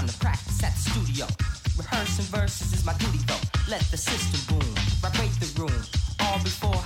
Time to practice at the studio. Rehearsing verses is my duty though. Let the system boom, vibrate the room. All before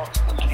box.